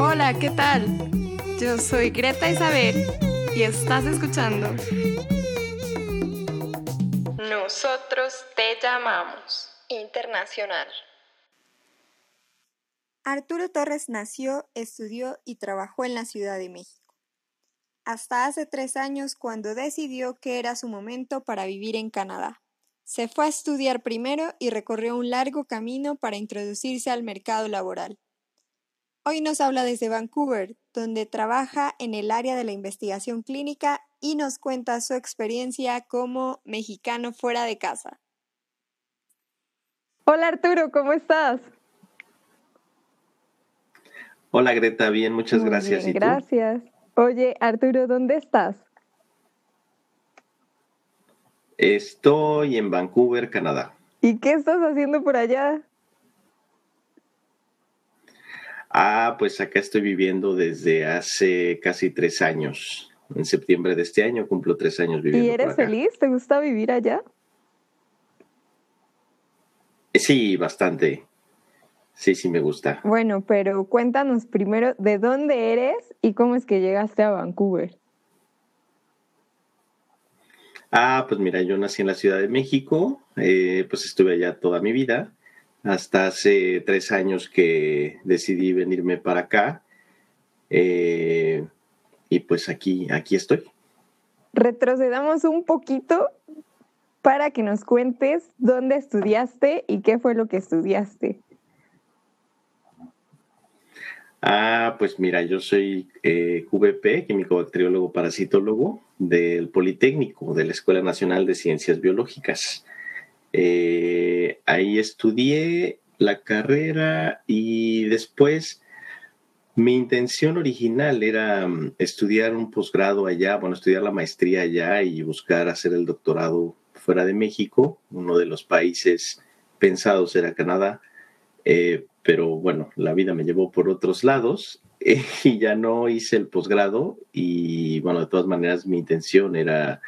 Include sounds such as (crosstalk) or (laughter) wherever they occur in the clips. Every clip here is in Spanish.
Hola, ¿qué tal? Yo soy Greta Isabel y estás escuchando. Nosotros te llamamos Internacional. Arturo Torres nació, estudió y trabajó en la Ciudad de México. Hasta hace tres años cuando decidió que era su momento para vivir en Canadá. Se fue a estudiar primero y recorrió un largo camino para introducirse al mercado laboral. Hoy nos habla desde Vancouver, donde trabaja en el área de la investigación clínica y nos cuenta su experiencia como mexicano fuera de casa. Hola Arturo, ¿cómo estás? Hola Greta, bien, muchas gracias. gracias. Oye, Arturo, ¿dónde estás? Estoy en Vancouver, Canadá. ¿Y qué estás haciendo por allá? Ah, pues acá estoy viviendo desde hace casi tres años. En septiembre de este año cumplo tres años viviendo. ¿Y eres feliz? ¿Te gusta vivir allá? Sí, bastante. Sí, sí me gusta. Bueno, pero cuéntanos primero de dónde eres y cómo es que llegaste a Vancouver. Ah, pues mira, yo nací en la Ciudad de México, eh, pues estuve allá toda mi vida, hasta hace tres años que decidí venirme para acá eh, y pues aquí, aquí estoy. Retrocedamos un poquito para que nos cuentes dónde estudiaste y qué fue lo que estudiaste. Ah, pues mira, yo soy eh, QVP, químico bacteriólogo parasitólogo del Politécnico, de la Escuela Nacional de Ciencias Biológicas. Eh, ahí estudié la carrera y después mi intención original era mm, estudiar un posgrado allá, bueno, estudiar la maestría allá y buscar hacer el doctorado fuera de México. Uno de los países pensados era Canadá. Eh, pero bueno, la vida me llevó por otros lados (laughs) y ya no hice el posgrado y bueno, de todas maneras mi intención era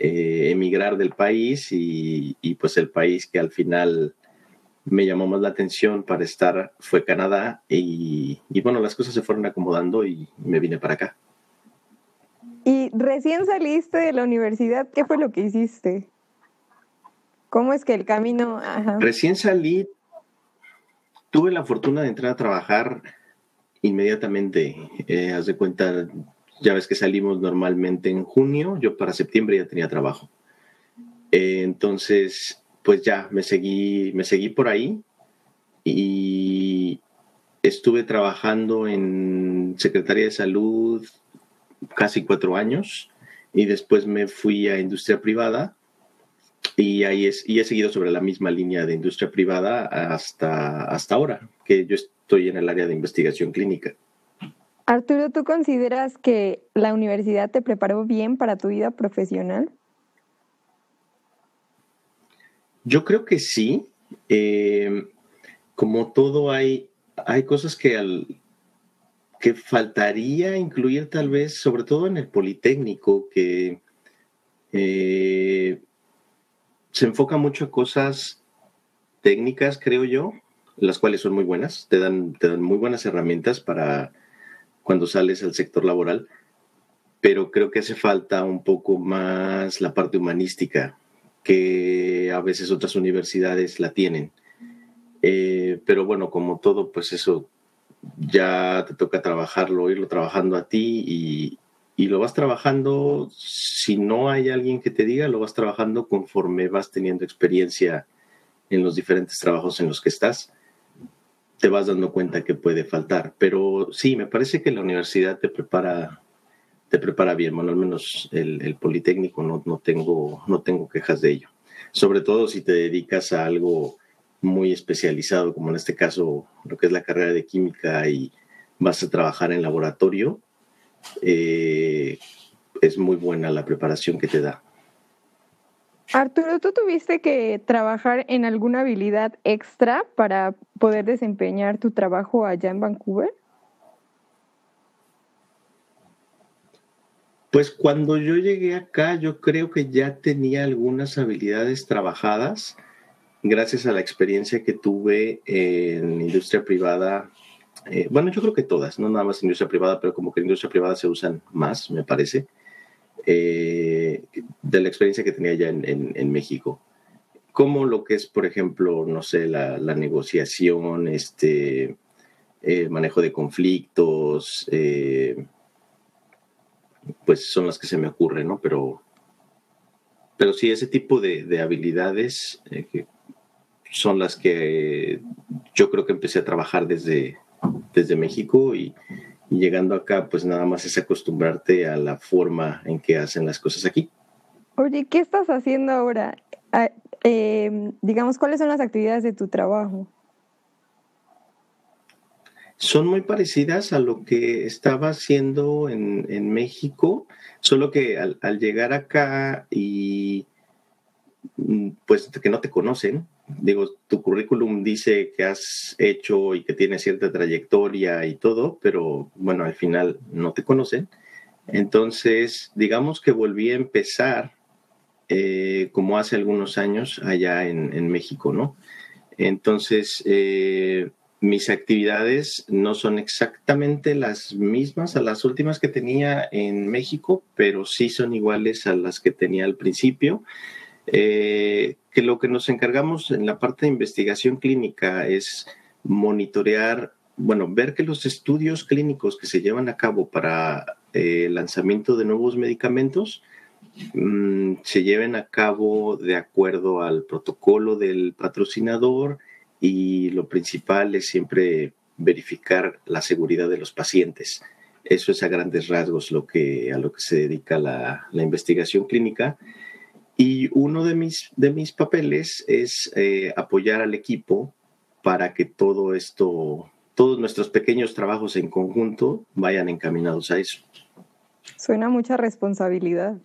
eh, emigrar del país y, pues el país que al final me llamó más la atención para estar fue Canadá y, y bueno, las cosas se fueron acomodando y me vine para acá. Y recién saliste de la universidad, ¿qué fue lo que hiciste? ¿Cómo es que el camino... Recién salí, Tuve la fortuna de entrar a trabajar inmediatamente. Eh, haz de cuenta, ya ves que salimos normalmente en junio, yo para septiembre ya tenía trabajo. Eh, entonces, pues ya me seguí, me seguí por ahí y estuve trabajando en Secretaría de Salud casi cuatro años y después me fui a industria privada y ahí es, y he seguido sobre la misma línea de industria privada hasta, hasta ahora, que yo estoy en el área de investigación clínica. Arturo, ¿tú consideras que la universidad te preparó bien para tu vida profesional? Yo creo que sí. Eh, como todo hay, hay cosas que, al, que faltaría incluir tal vez, sobre todo en el Politécnico, que eh, se enfoca mucho a cosas técnicas, creo yo, las cuales son muy buenas, te dan, te dan muy buenas herramientas para cuando sales al sector laboral, pero creo que hace falta un poco más la parte humanística, que a veces otras universidades la tienen. Eh, pero bueno, como todo, pues eso ya te toca trabajarlo, irlo trabajando a ti y, y lo vas trabajando, si no hay alguien que te diga, lo vas trabajando conforme vas teniendo experiencia en los diferentes trabajos en los que estás, te vas dando cuenta que puede faltar. Pero sí, me parece que la universidad te prepara, te prepara bien, bueno, al menos el, Politécnico no, no, tengo, no tengo quejas de ello. Sobre todo si te dedicas a algo muy especializado, como en este caso lo que es la carrera de química y vas a trabajar en laboratorio, eh, es muy buena la preparación que te da. Arturo, ¿tú tuviste que trabajar en alguna habilidad extra para poder desempeñar tu trabajo allá en Vancouver? Pues cuando yo llegué acá, yo creo que ya tenía algunas habilidades trabajadas gracias a la experiencia que tuve en industria privada eh, bueno, yo creo que todas, no nada más industria privada, pero como que industria privada se usan más, me parece, eh, de la experiencia que tenía ya en, México. Como lo que es, por ejemplo, no sé, la, negociación, este, manejo de conflictos, pues son las que se me ocurren, ¿no? Pero, pero sí, ese tipo de, habilidades son las que yo creo que empecé a trabajar desde, desde México y, llegando acá, pues nada más es acostumbrarte a la forma en que hacen las cosas aquí. Oye, ¿qué estás haciendo ahora? Ah, em, digamos, ¿cuáles son las actividades de tu trabajo? Son muy parecidas a lo que estaba haciendo en, México, solo que al, al llegar acá y mm, pues que no te conocen, digo, tu currículum dice que has hecho y que tienes cierta trayectoria y todo, pero bueno, al final no te conocen. Entonces, digamos que volví a empezar eh, como hace algunos años allá en, México, ¿no? Entonces, eh, mis actividades no son exactamente las mismas a las últimas que tenía en México, pero sí son iguales a las que tenía al principio. Eh, que lo que nos encargamos en la parte de investigación clínica es monitorear, bueno, ver que los estudios clínicos que se llevan a cabo para eh, el lanzamiento de nuevos medicamentos mm, se lleven a cabo de acuerdo al protocolo del patrocinador y lo principal es siempre verificar la seguridad de los pacientes. Eso es a grandes rasgos lo que, a lo que se dedica la investigación clínica. Y uno de mis, de mis papeles es eh, apoyar al equipo para que todo esto, todos nuestros pequeños trabajos en conjunto vayan encaminados a eso. Suena mucha responsabilidad.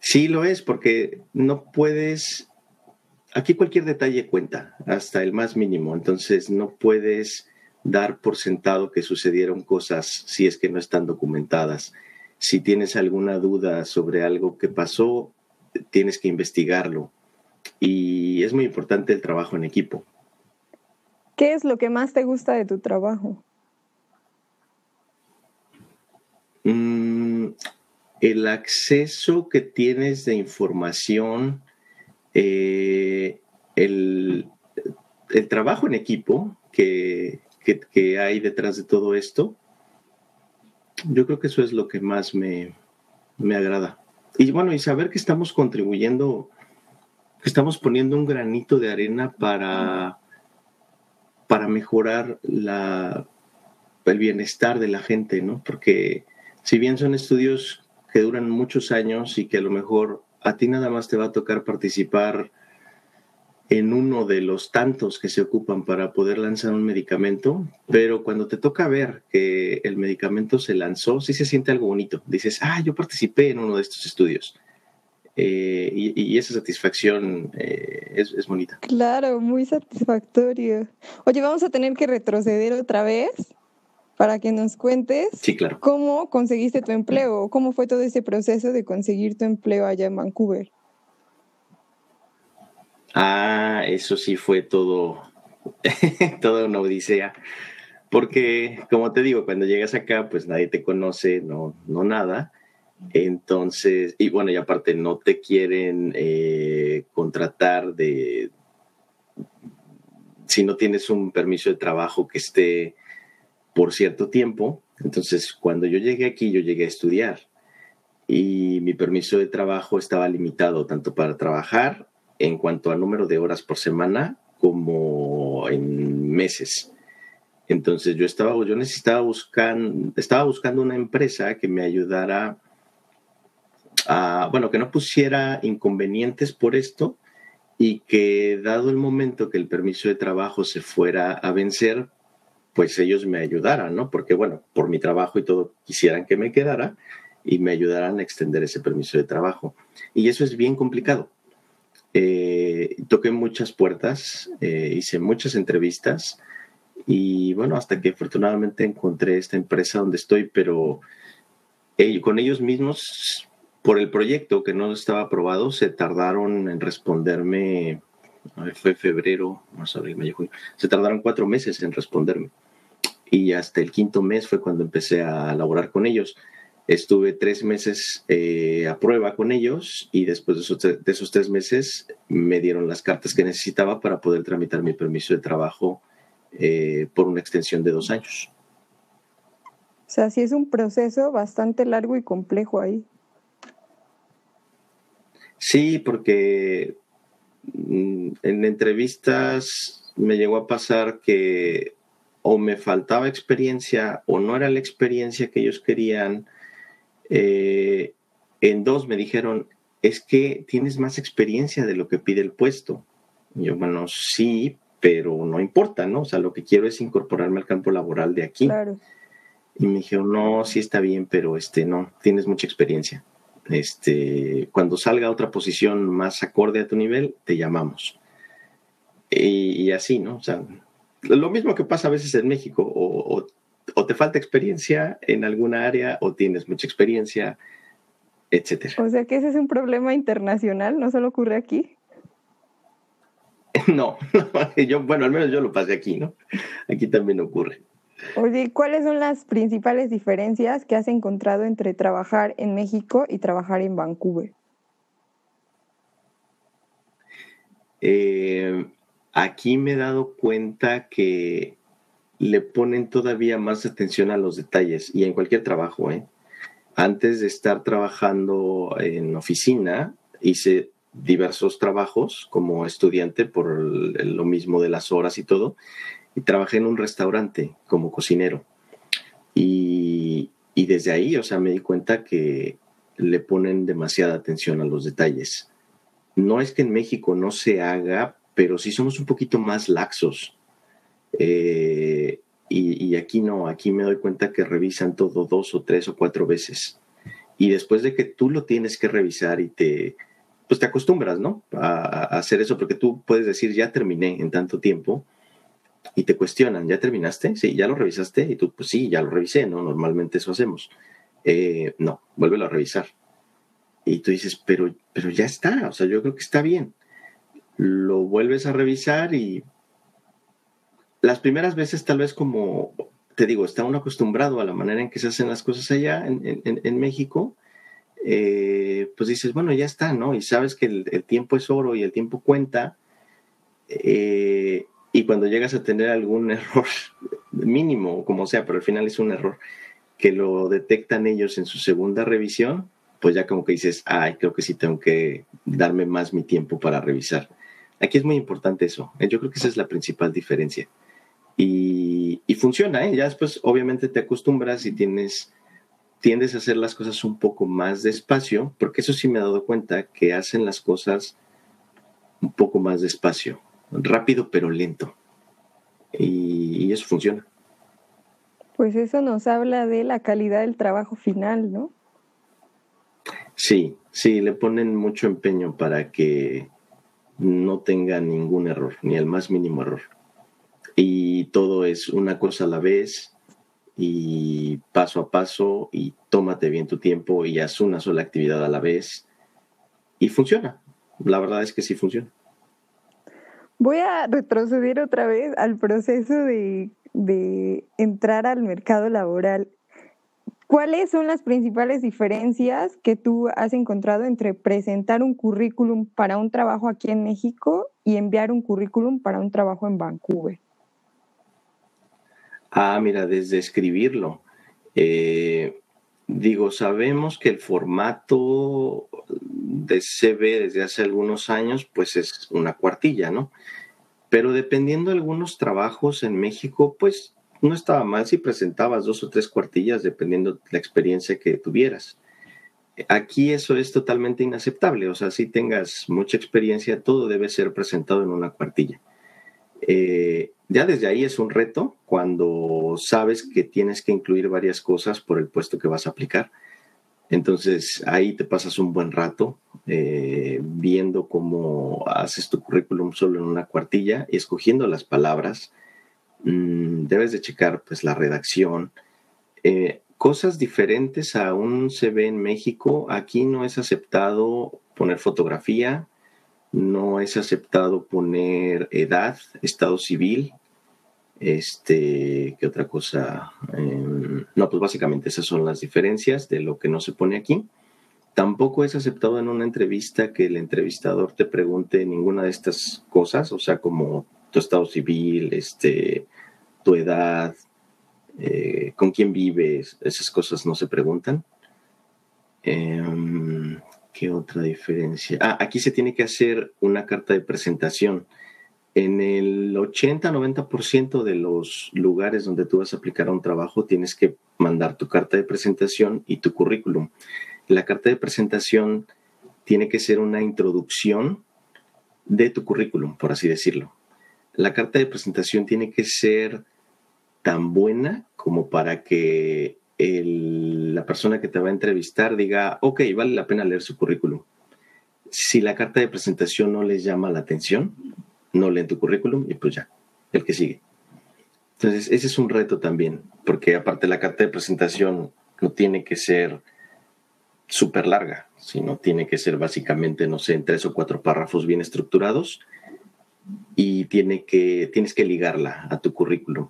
Sí, lo es, porque no puedes, aquí cualquier detalle cuenta, hasta el más mínimo, entonces no puedes dar por sentado que sucedieron cosas si es que no están documentadas si tienes alguna duda sobre algo que pasó, tienes que investigarlo. Y es muy importante el trabajo en equipo. ¿Qué es lo que más te gusta de tu trabajo? Mm, el acceso que tienes de información, eh, el, trabajo en equipo que, hay detrás de todo esto yo creo que eso es lo que más me, agrada. Y bueno, y saber que estamos contribuyendo, que estamos poniendo un granito de arena para, para mejorar la, el bienestar de la gente, ¿no? Porque si bien son estudios que duran muchos años y que a lo mejor a ti nada más te va a tocar participar en uno de los tantos que se ocupan para poder lanzar un medicamento, pero cuando te toca ver que el medicamento se lanzó, sí se siente algo bonito. Dices, ah, yo participé en uno de estos estudios. Eh, y, esa satisfacción eh, es, es, bonita. Claro, muy satisfactorio. Oye, vamos a tener que retroceder otra vez para que nos cuentes sí, claro. cómo conseguiste tu empleo, cómo fue todo ese proceso de conseguir tu empleo allá en Vancouver. Ah, eso sí fue todo, (laughs) toda una odisea. Porque, como te digo, cuando llegas acá, pues nadie te conoce, no, no nada. Entonces, y bueno, y aparte no te quieren eh, contratar de, si no tienes un permiso de trabajo que esté por cierto tiempo. Entonces, cuando yo llegué aquí, yo llegué a estudiar y mi permiso de trabajo estaba limitado tanto para trabajar en cuanto al número de horas por semana como en meses. Entonces yo estaba, yo necesitaba buscar, estaba buscando una empresa que me ayudara a, bueno, que no pusiera inconvenientes por esto y que dado el momento que el permiso de trabajo se fuera a vencer, pues ellos me ayudaran, ¿no? Porque bueno, por mi trabajo y todo quisieran que me quedara y me ayudaran a extender ese permiso de trabajo. Y eso es bien complicado eh, toqué muchas puertas, eh, hice muchas entrevistas y bueno, hasta que afortunadamente encontré esta empresa donde estoy, pero con ellos mismos, por el proyecto que no estaba aprobado, se tardaron en responderme fue febrero, marzo, abril, mayo, junio. Se tardaron cuatro meses en responderme. Y hasta el quinto mes fue cuando empecé a laborar con ellos. Estuve tres meses eh, a prueba con ellos y después de esos, de esos, tres meses me dieron las cartas que necesitaba para poder tramitar mi permiso de trabajo eh, por una extensión de dos años. O sea, sí es un proceso bastante largo y complejo ahí. Sí, porque mm, en entrevistas me llegó a pasar que o me faltaba experiencia o no era la experiencia que ellos querían. Eh, en dos me dijeron, es que tienes más experiencia de lo que pide el puesto. Y yo, bueno, sí, pero no importa, ¿no? O sea, lo que quiero es incorporarme al campo laboral de aquí. Claro. Y me dijeron, no, sí está bien, pero este, no, tienes mucha experiencia. Este, cuando salga otra posición más acorde a tu nivel, te llamamos. Y, así, ¿no? O sea, lo mismo que pasa a veces en México, o, o, te falta experiencia en alguna área, o tienes mucha experiencia, etcétera. O sea que ese es un problema internacional, no solo ocurre aquí. (laughs) No, (laughs) yo, bueno, al menos yo lo pasé aquí, ¿no? Aquí también ocurre. Oye, ¿cuáles son las principales diferencias que has encontrado entre trabajar en México y trabajar en Vancouver? Eh, aquí me he dado cuenta que le ponen todavía más atención a los detalles y en cualquier trabajo. ¿eh? Antes de estar trabajando en oficina, hice diversos trabajos como estudiante por lo mismo de las horas y todo, y trabajé en un restaurante como cocinero. Y, y desde ahí, o sea, me di cuenta que le ponen demasiada atención a los detalles. No es que en México no se haga, pero sí somos un poquito más laxos. Eh, y, aquí no, aquí me doy cuenta que revisan todo dos o tres o cuatro veces. Y después de que tú lo tienes que revisar y te, pues te acostumbras, ¿no? A, hacer eso, porque tú puedes decir, ya terminé en tanto tiempo, y te cuestionan, ¿ya terminaste? Sí, ¿ya lo revisaste? Y tú, pues sí, ya lo revisé, ¿no? Normalmente eso hacemos. Eh, no, vuélvelo a revisar. Y tú dices, pero, pero ya está, o sea, yo creo que está bien. Lo vuelves a revisar y las primeras veces tal vez como, te digo, está uno acostumbrado a la manera en que se hacen las cosas allá en, México eh, pues dices, bueno, ya está, ¿no? Y sabes que el, tiempo es oro y el tiempo cuenta. Eh, y cuando llegas a tener algún (laughs) error mínimo, como sea, pero al final es un error que lo detectan ellos en su segunda revisión, pues ya como que dices, ay, creo que sí tengo que darme más mi tiempo para revisar. Aquí es muy importante eso. ¿eh? Yo creo que esa es la principal diferencia. Y, y funciona, ¿eh? Ya después obviamente te acostumbras y tienes tiendes a hacer las cosas un poco más despacio, porque eso sí me he dado cuenta que hacen las cosas un poco más despacio, rápido pero lento. Y, eso funciona. Pues eso nos habla de la calidad del trabajo final, ¿no? Sí, sí, le ponen mucho empeño para que no tenga ningún error, ni el más mínimo error. Y todo es una cosa a la vez, y paso a paso y tómate bien tu tiempo y haz una sola actividad a la vez y funciona. La verdad es que sí funciona. Voy a retroceder otra vez al proceso de, entrar al mercado laboral. ¿Cuáles son las principales diferencias que tú has encontrado entre presentar un currículum para un trabajo aquí en México y enviar un currículum para un trabajo en Vancouver? Ah, mira, desde escribirlo. Eh, digo, sabemos que el formato de CV desde hace algunos años, pues es una cuartilla, ¿no? Pero dependiendo de algunos trabajos en México, pues no estaba mal si presentabas dos o tres cuartillas, dependiendo de la experiencia que tuvieras. Aquí eso es totalmente inaceptable, o sea, si tengas mucha experiencia, todo debe ser presentado en una cuartilla. Eh, ya desde ahí es un reto cuando sabes que tienes que incluir varias cosas por el puesto que vas a aplicar. Entonces ahí te pasas un buen rato eh, viendo cómo haces tu currículum solo en una cuartilla y escogiendo las palabras. Mm, debes de checar pues la redacción. Eh, cosas diferentes a un CV en México. Aquí no es aceptado poner fotografía, no es aceptado poner edad, estado civil, este, ¿qué otra cosa? Em, no, pues básicamente esas son las diferencias de lo que no se pone aquí. Tampoco es aceptado en una entrevista que el entrevistador te pregunte ninguna de estas cosas, o sea, como tu estado civil, este, tu edad, eh, con quién vives, esas cosas no se preguntan. Em, ¿Qué otra diferencia? Ah, aquí se tiene que hacer una carta de presentación. En el 80-90% de los lugares donde tú vas a aplicar un trabajo tienes que mandar tu carta de presentación y tu currículum. La carta de presentación tiene que ser una introducción de tu currículum, por así decirlo. La carta de presentación tiene que ser tan buena como para que la persona que te va a entrevistar diga, ok, vale la pena leer su currículum. Si la carta de presentación no les llama la atención, no leen tu currículum y pues ya, el que sigue. Entonces, ese es un reto también, porque aparte la carta de presentación no tiene que ser súper larga, sino tiene que ser básicamente, no sé, en tres o cuatro párrafos bien estructurados y tiene que, tienes que ligarla a tu currículum.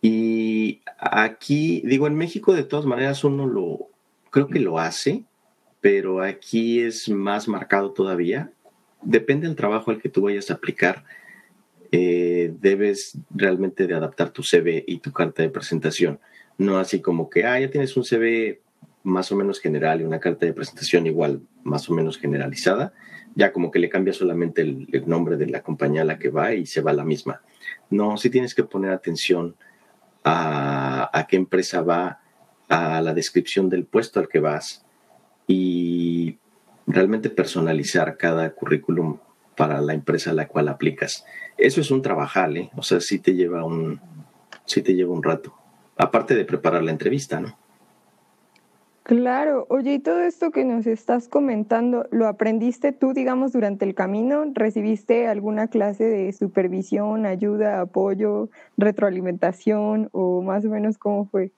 Y aquí, digo, en México de todas maneras uno lo, creo que lo hace, pero aquí es más marcado todavía. Depende del trabajo al que tú vayas a aplicar. Eh, debes realmente de adaptar tu CV y tu carta de presentación. No así como que, ah, ya tienes un CV más o menos general y una carta de presentación igual, más o menos generalizada, ya como que le cambia solamente el, el nombre de la compañía a la que va y se va la misma. No, sí tienes que poner atención a, qué empresa va, a la descripción del puesto al que vas y realmente personalizar cada currículum para la empresa a la cual aplicas. Eso es un trabajal, ¿eh? O sea, sí te lleva un, sí te lleva un rato. Aparte de preparar la entrevista, ¿no? Claro, oye, y todo esto que nos estás comentando, ¿lo aprendiste tú, digamos, durante el camino? ¿Recibiste alguna clase de supervisión, ayuda, apoyo, retroalimentación o más o menos cómo fue?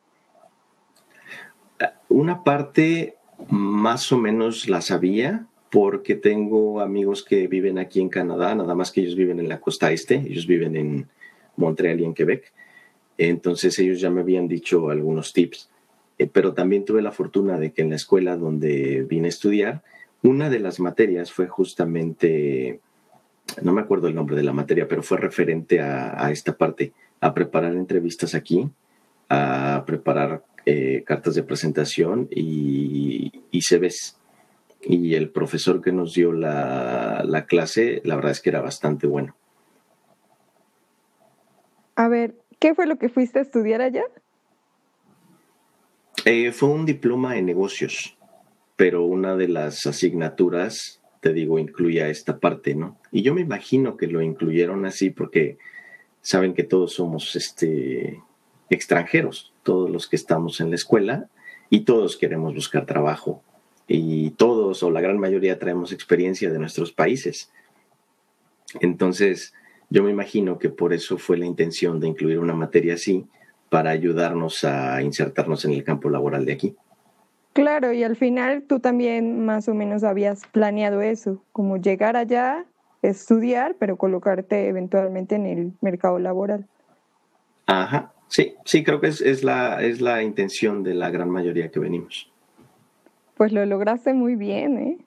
Una parte más o menos la sabía porque tengo amigos que viven aquí en Canadá, nada más que ellos viven en la costa este, ellos viven en Montreal y en Quebec. Entonces ellos ya me habían dicho algunos tips eh, pero también tuve la fortuna de que en la escuela donde vine a estudiar, una de las materias fue justamente, no me acuerdo el nombre de la materia, pero fue referente a, esta parte, a preparar entrevistas aquí, a preparar eh, cartas de presentación y, y CVs. Y el profesor que nos dio la, la clase, la verdad es que era bastante bueno. A ver, ¿qué fue lo que fuiste a estudiar allá? Eh, fue un diploma en negocios, pero una de las asignaturas, te digo, incluía esta parte, ¿no? Y yo me imagino que lo incluyeron así porque saben que todos somos este, extranjeros, todos los que estamos en la escuela y todos queremos buscar trabajo y todos o la gran mayoría traemos experiencia de nuestros países. Entonces, yo me imagino que por eso fue la intención de incluir una materia así para ayudarnos a insertarnos en el campo laboral de aquí. Claro, y al final tú también más o menos habías planeado eso, como llegar allá, estudiar, pero colocarte eventualmente en el mercado laboral. Ajá, sí, sí, creo que es, la, es la intención de la gran mayoría que venimos. Pues lo lograste muy bien, ¿eh?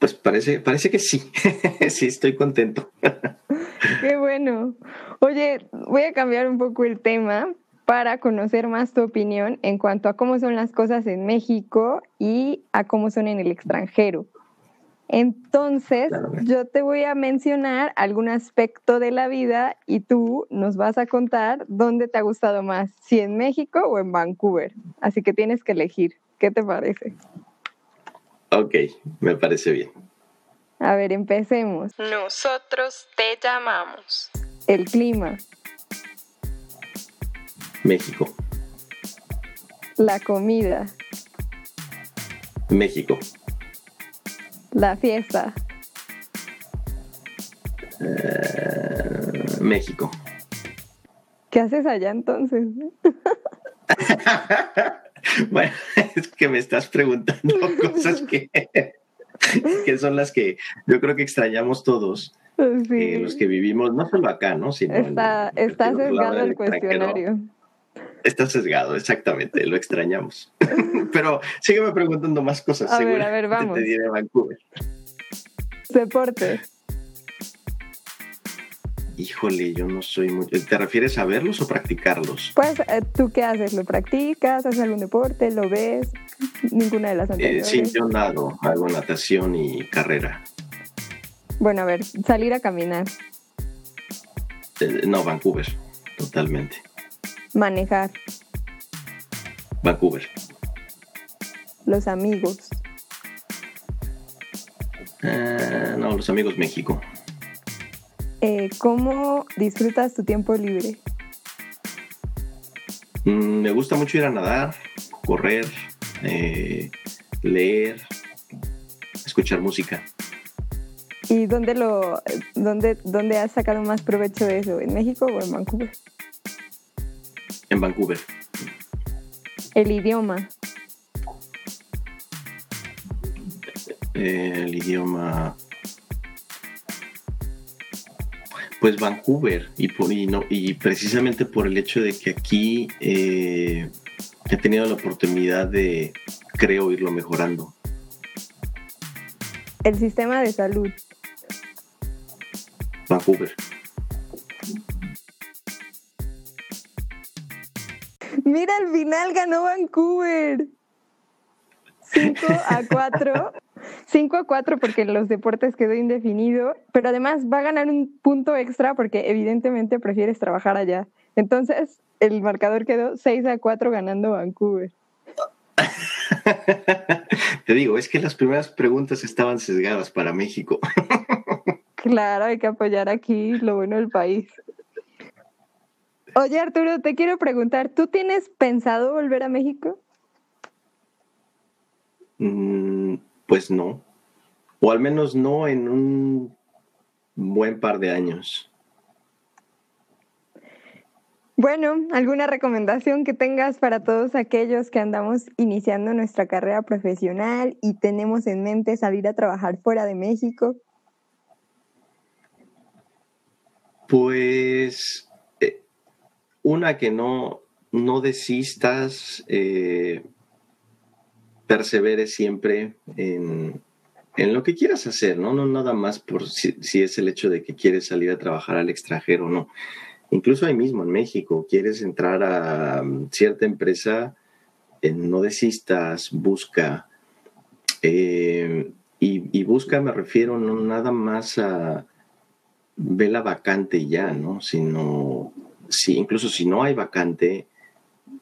Pues parece, parece que sí, (laughs) sí, estoy contento. (laughs) Qué bueno. Oye, voy a cambiar un poco el tema para conocer más tu opinión en cuanto a cómo son las cosas en México y a cómo son en el extranjero. Entonces, yo te voy a mencionar algún aspecto de la vida y tú nos vas a contar dónde te ha gustado más, si en México o en Vancouver. Así que tienes que elegir. ¿Qué te parece? Ok, me parece bien. A ver, empecemos. Nosotros te llamamos. El clima. México. La comida. México. La fiesta. Eh, México. ¿Qué haces allá entonces? (laughs) bueno, es que me estás preguntando (laughs) cosas que (laughs) que son las que yo creo que extrañamos todos, eh, los que vivimos, no solo acá, ¿no? Sino está, está sesgado el cuestionario. Está sesgado, exactamente, lo extrañamos. (laughs) Pero sígueme preguntando más cosas. A ver, a ver, vamos. Te diré Vancouver. Deporte. Híjole, yo no soy muy... ¿Te refieres a verlos o practicarlos? Pues, eh, ¿tú qué haces? ¿Lo practicas? ¿Haces algún deporte? ¿Lo ves? Ninguna de las anteriores. Eh, sí, yo nado, hago natación y carrera. Bueno, a ver, salir a caminar. Eh, no, Vancouver, totalmente. Manejar. Vancouver. Los amigos. no, los amigos México. Eh, ¿Cómo disfrutas tu tiempo libre? Mm, me gusta mucho ir a nadar, correr, eh, leer, escuchar música. ¿Y dónde lo, dónde, dónde has sacado más provecho de eso? ¿En México o en Vancouver? En Vancouver. El idioma. el idioma pues Vancouver y, por, y, no, y precisamente por el hecho de que aquí eh, he tenido la oportunidad de, creo, irlo mejorando. El sistema de salud. Vancouver. Mira, al final ganó Vancouver. 5 a 4 5 a 4 porque los deportes quedó indefinido, pero además va a ganar un punto extra porque evidentemente prefieres trabajar allá. Entonces, el marcador quedó 6 a 4 ganando Vancouver. (laughs) Te digo, es que las primeras preguntas estaban sesgadas para México. (laughs) claro, hay que apoyar aquí lo bueno del país. Oye, Arturo, te quiero preguntar, ¿tú tienes pensado volver a México? Mm, pues no. O al menos no en un buen par de años. Bueno, ¿alguna recomendación que tengas para todos aquellos que andamos iniciando nuestra carrera profesional y tenemos en mente salir a trabajar fuera de México? Pues una que no, no desistas, eh, persevere siempre en, lo que quieras hacer, ¿no? No nada más por si, es el hecho de que quieres salir a trabajar al extranjero o no. Incluso ahí mismo en México, quieres entrar a um, cierta empresa, eh, no desistas, busca. Eh, y, busca me refiero no nada más a ver la vacante ya, ¿no? Sino, si, incluso si no hay vacante,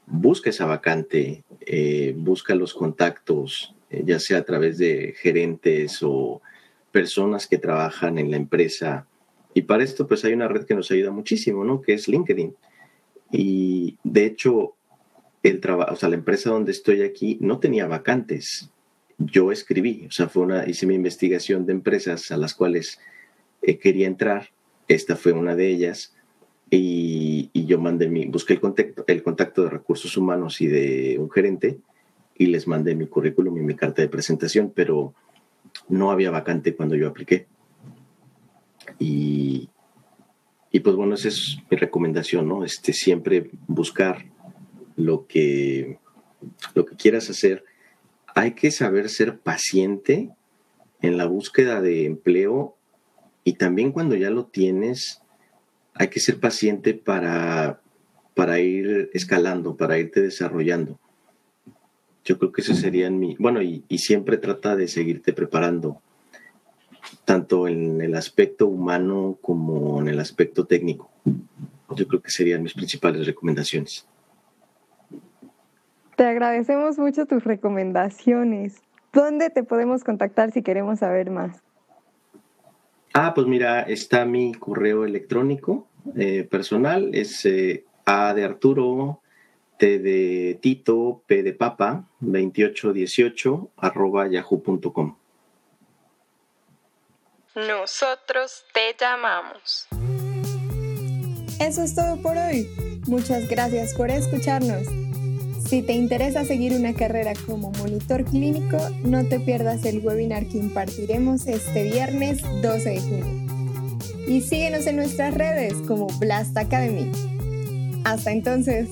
busca esa vacante, eh, busca los contactos, eh, ya sea a través de gerentes o personas que trabajan en la empresa. Y para esto, pues hay una red que nos ayuda muchísimo, ¿no? Que es LinkedIn. Y de hecho, el trabajo, o sea, la empresa donde estoy aquí no tenía vacantes. Yo escribí, o sea, fue una, hice mi investigación de empresas a las cuales eh, quería entrar. Esta fue una de ellas y, yo mandé mi, busqué el contacto, el contacto de recursos humanos y de un gerente y les mandé mi currículum y mi carta de presentación, pero no había vacante cuando yo apliqué. Y, y pues bueno, esa es mi recomendación, ¿no? Este, siempre buscar lo que, lo que quieras hacer. Hay que saber ser paciente en la búsqueda de empleo y también cuando ya lo tienes, hay que ser paciente para, para ir escalando, para irte desarrollando. Yo creo que eso sería en mi... Bueno, y, siempre trata de seguirte preparando, tanto en el aspecto humano como en el aspecto técnico. Yo creo que serían mis principales recomendaciones. Te agradecemos mucho tus recomendaciones. ¿Dónde te podemos contactar si queremos saber más? Ah, pues mira, está mi correo electrónico eh, personal, es eh, A de Arturo, T de Tito, P de Papa, 2818, arroba yahoo.com. Nosotros te llamamos. Eso es todo por hoy. Muchas gracias por escucharnos. Si te interesa seguir una carrera como monitor clínico, no te pierdas el webinar que impartiremos este viernes 12 de junio. Y síguenos en nuestras redes como Blast Academy. Hasta entonces.